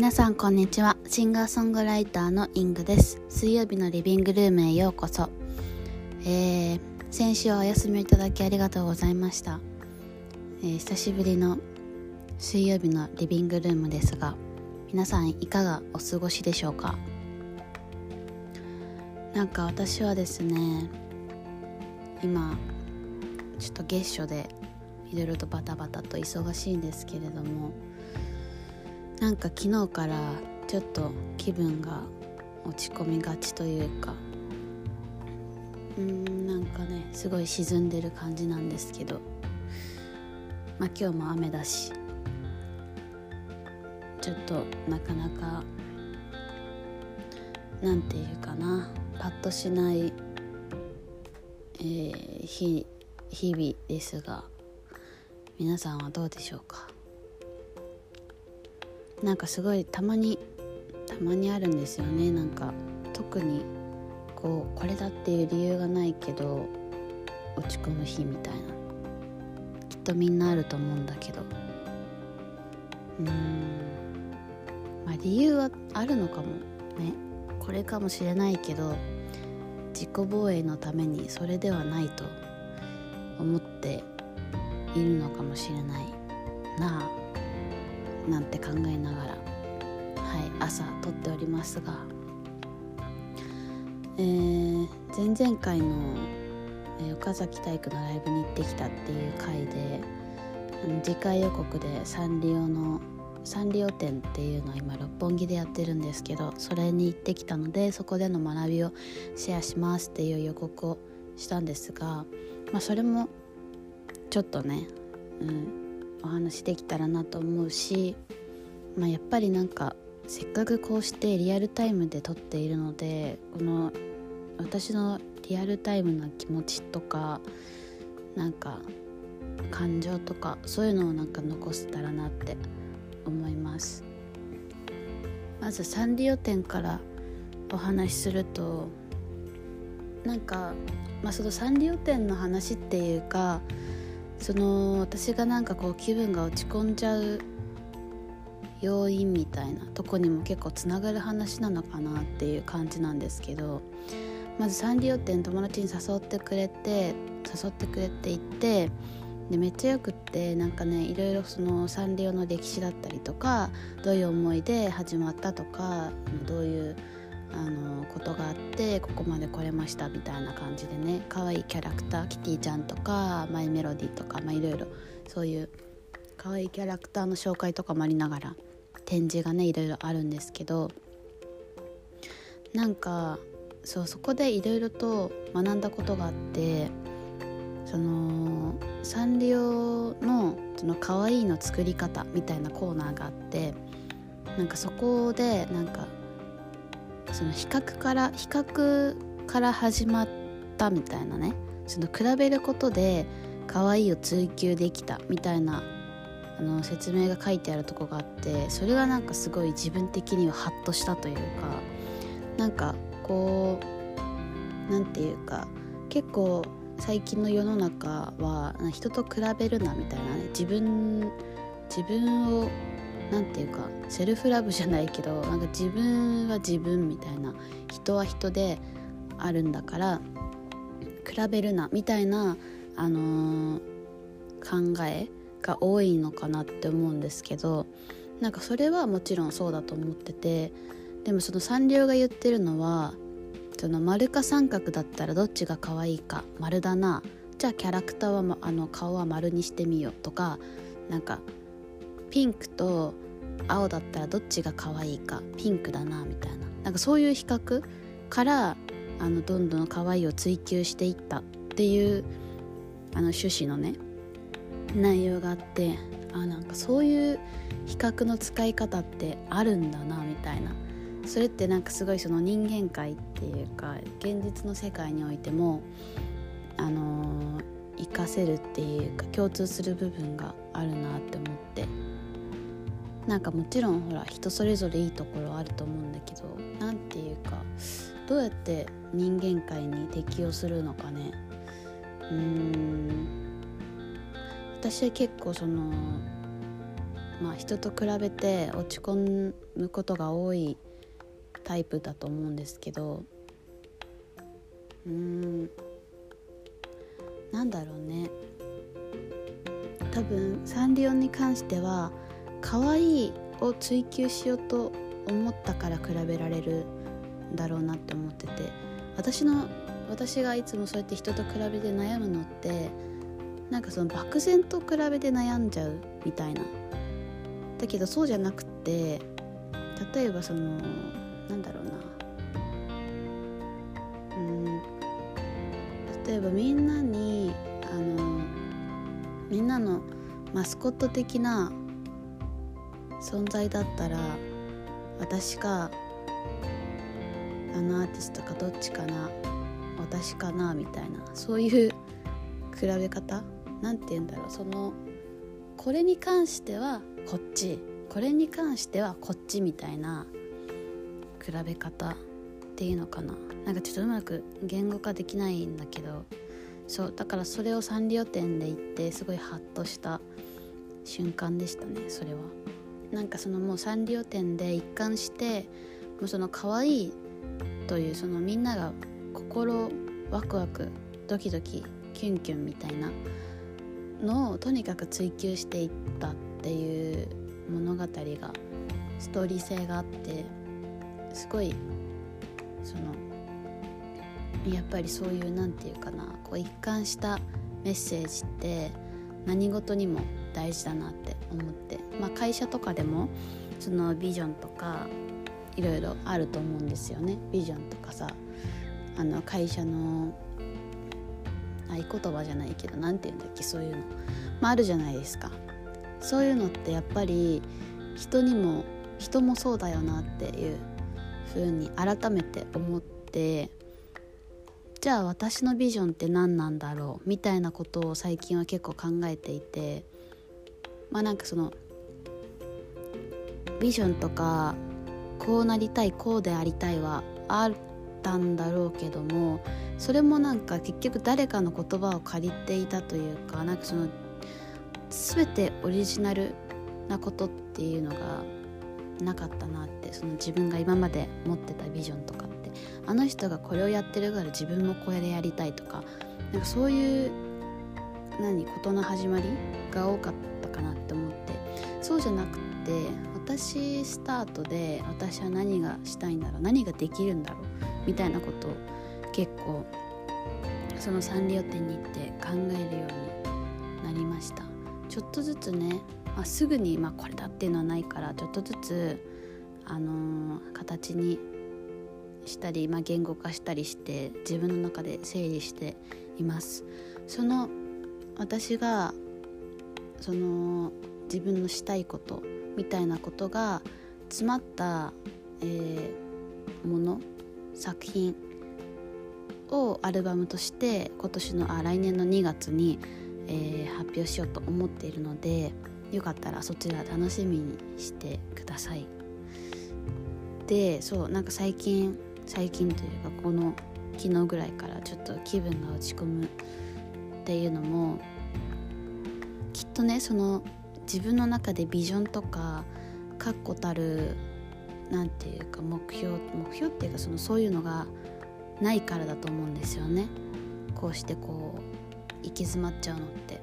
皆さんこんにちは。シンガーソングライターのイングです。水曜日のリビングルームへようこそ、えー、先週はお休みいただきありがとうございました、えー、久しぶりの水曜日のリビングルームですが皆さんいかがお過ごしでしょうか？なんか私はですね今ちょっと月初でいろいろとバタバタと忙しいんですけれどもなんか昨日からちょっと気分が落ち込みがちというかうんなんかねすごい沈んでる感じなんですけどまあ今日も雨だしちょっとなかなかなんていうかなパッとしない、えー、日日々ですが皆さんはどうでしょうか？なんかすごいたまにたまにあるんですよね。なんか特にこうこれだっていう理由がないけど落ち込む日みたいな。きっとみんなあると思うんだけど。うーん。まあ理由はあるのかもね。これかもしれないけど自己防衛のためにそれではないと思っているのかもしれないなあ。なんて考えながら、はい、朝撮っておりますが、えー、前々回の、えー、岡崎体育のライブに行ってきたっていう回であの次回予告でサンリオのサンリオ展っていうのを今六本木でやってるんですけどそれに行ってきたのでそこでの学びをシェアしますっていう予告をしたんですが、まあ、それもちょっとね、うん、お話できたらなと思うし、まあ、やっぱりなんかせっかくこうしてリアルタイムで撮っているのでこの私のリアルタイムな気持ちとかなんか感情とかそういうのをなんか残せたらなって思います。まずサンリオ展からお話しするとなんか、まあ、そのサンリオ展の話っていうかその私がなんかこう気分が落ち込んじゃう要因みたいなとこにも結構つながる話なのかなっていう感じなんですけどまずサンリオ店友達に誘ってくれて誘ってくれて行ってでめっちゃよくってなんかねいろいろそのサンリオの歴史だったりとかどういう思いで始まったとかどういうあのことがあってここまで来れましたみたいな感じでね可愛いキャラクターキティちゃんとかマイメロディとかまあいろいろそういう可愛いキャラクターの紹介とかもありながら展示がねいろいろあるんですけどなんかそうそこでいろいろと学んだことがあってそのサンリオのその可愛いの作り方みたいなコーナーがあってなんかそこでなんかその比較から比較から始まったみたいなねその比べることで可愛いを追求できたみたいなあの説明が書いてあるとこがあってそれがなんかすごい自分的にはハッとしたというかなんかこう何て言うか結構最近の世の中は人と比べるなみたいなね自分自分を何て言うかセルフラブじゃないけどなんか自分は自分みたいな人は人であるんだから比べるなみたいな、あのー、考えが多いのかなって思うんですけどなんかそれはもちろんそうだと思っててでもそのサンリオが言ってるのはその丸か三角だったらどっちが可愛いか丸だな。じゃあキャラクターは、ま、あの顔は丸にしてみようとかなんかピンクと青だったらどっちが可愛いかピンクだなみたいな。なんかそういう比較からあのどんどん可愛いを追求していったっていうあの趣旨のね内容があってあなんかそういう比較の使い方ってあるんだなみたいな。それってなんかすごいその人間界っていうか現実の世界においてもあのー、活かせるっていうか共通する部分があるなって思って。なんかもちろんほら人それぞれいいところあると思うんだけど何て言うかどうやって人間界に適応するのかね。うーん。私は結構そのまあ、人と比べて落ち込むことが多いタイプだと思うんですけどうーん。なんだろうね。多分サンリオに関しては可愛いを追求しようと思ったから比べられるだろうなって思ってて私の私がいつもそうやって人と比べて悩むのってなんかその漠然と比べて悩んじゃうみたいな。だけどそうじゃなくて例えばそのなんだろうな。うん。例えばみんなにあのみんなのマスコット的な存在だったら私かあのアーティストかどっちかな私かなみたいなそういう比べ方？なんて言うんだろう。そのこれに関してはこっち。これに関してはこっちみたいな比べ方っていうのかな。なんかちょっとうまく言語化できないんだけどそうだからそれをサンリオ店で行ってすごいハッとした瞬間でしたねそれは。なんかそのもうサンリオ店で一貫してもうその可愛いというそのみんなが心ワクワクドキドキキュンキュンみたいなのをとにかく追求していったっていう物語がストーリー性があってすごいそのやっぱりそういう何て言うかなこう一貫したメッセージって何事にも大事だなって思って、まあ、会社とかでもそのビジョンとかいろいろあると思うんですよね。ビジョンとかさあの会社の合言葉じゃないけど何て言うんだっけそういうの、まあ、あるじゃないですか。そういうのってやっぱり人にも人もそうだよなっていう風に改めて思ってじゃあ私のビジョンって何なんだろうみたいなことを最近は結構考えていてまあなんかそのビジョンとかこうなりたいこうでありたいはあったんだろうけどもそれもなんか結局誰かの言葉を借りていたというかなんかその全てオリジナルなことっていうのがなかったなってその自分が今まで持ってたビジョンとかって。あの人がこれをやってるから自分もこれでやりたいとかなんかそういう何事の始まりが多かったかなって思って。そうじゃなくて私スタートで私は何がしたいんだろう何ができるんだろうみたいなことを結構そのサンリオ店に行って考えるようになりました。ちょっとずつね、まあ、すぐに、まあ、これだっていうのはないからちょっとずつ、あのー、形にしたり、まあ、言語化したりして自分の中で整理しています。その私がその自分のしたいことみたいなことが詰まった、えー、もの作品をアルバムとして今年のあ来年の2月に、えー、発表しようと思っているのでよかったらそちら楽しみにしてください。でそうなんか最近最近というかこの昨日ぐらいからちょっと気分が落ち込むっていうのもきっとねその自分の中でビジョンとか確固たる何て言うか目標目標っていうかそのそういうのがないからだと思うんですよね。こうしてこう行き詰まっちゃうのって。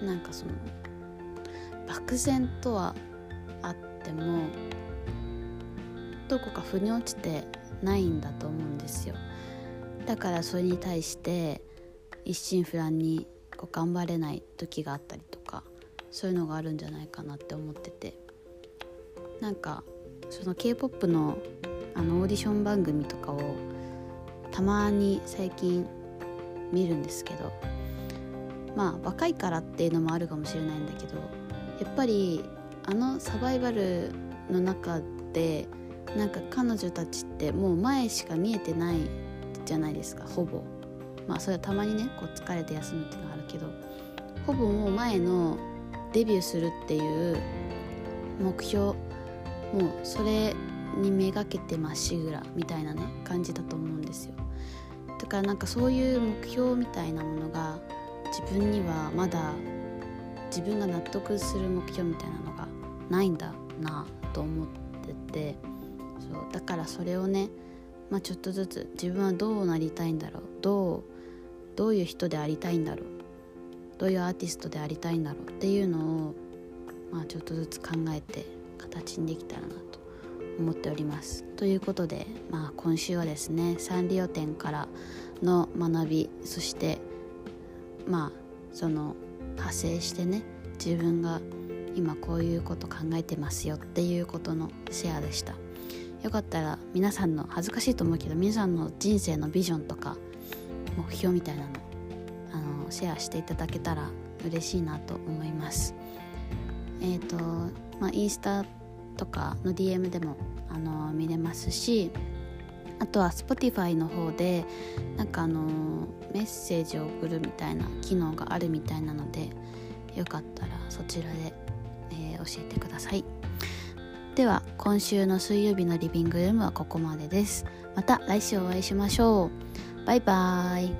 うん。なんかその漠然とはあってもどこか腑に落ちてないんだと思うんですよ。だからそれに対して一心不乱にこう頑張れない時があったりとかそういうのがあるんじゃないかなって思ってて。なんかその k p o p のあのオーディション番組とかをたまに最近見るんですけどまあ若いからっていうのもあるかもしれないんだけどやっぱりあのサバイバルの中でなんか彼女たちってもう前しか見えてないじゃないですかほぼ。まあそれはたまにねこう疲れて休むっていうのはあるけどほぼもう前のデビューするっていう目標もうそれにめがけてまっしぐらみたいなね感じだと思うんですよ。だからなんかそういう目標みたいなものが自分にはまだ自分が納得する目標みたいなのがないんだなと思っててそうだからそれをね、まあ、ちょっとずつ自分はどうなりたいんだろうどうどういう人でありたいんだろう？どういうアーティストでありたいんだろう？っていうのを、まあ、ちょっとずつ考えて形にできたらなと思っております。ということで、まあ、今週はですねサンリオ展からの学びそしてまあその派生してね自分が今こういうこと考えてますよっていうことのシェアでした。よかったら皆さんの恥ずかしいと思うけど皆さんの人生のビジョンとか目標みたいなのあのシェアしていただけたら嬉しいなと思います。えっ、ー、とまあインスタとかの DM でもあの見れますしあとは Spotify の方でなんかあのメッセージを送るみたいな機能があるみたいなのでよかったらそちらで、えー、教えてください。では今週の水曜日のリビングルームはここまでです。また来週お会いしましょう。バイバーイ。